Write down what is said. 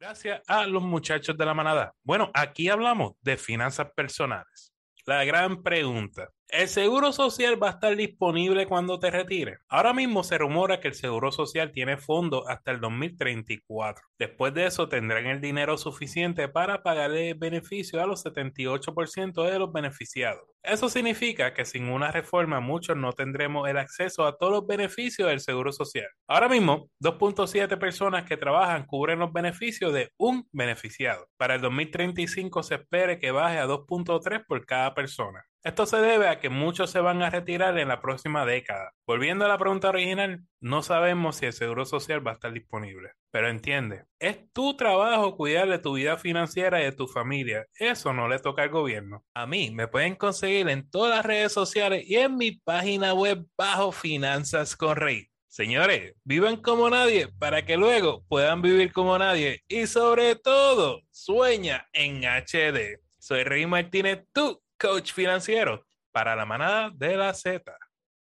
Gracias a los muchachos de la manada. Bueno, aquí hablamos de finanzas personales. La gran pregunta, ¿El seguro social va a estar disponible cuando te retire? Ahora mismo se rumora que el seguro social tiene fondos hasta el 2034. Después de eso tendrán el dinero suficiente para pagarle beneficio a los 78% de los beneficiados. Eso significa que sin una reforma muchos no tendremos el acceso a todos los beneficios del seguro social. Ahora mismo, 2.7 personas que trabajan cubren los beneficios de un beneficiado. Para el 2035 se espere que baje a 2.3 por cada persona. Esto se debe a que muchos se van a retirar en la próxima década. Volviendo a la pregunta original, no sabemos si el seguro social va a estar disponible. Pero entiende, es tu trabajo cuidar de tu vida financiera y de tu familia. Eso no le toca al gobierno. A mí me pueden conseguir en todas las redes sociales y en mi página web bajo Finanzas con Rey. Señores, vivan como nadie para que luego puedan vivir como nadie y sobre todo, sueña en HD. Soy Rey Martínez, tú coach financiero para la manada de la Z.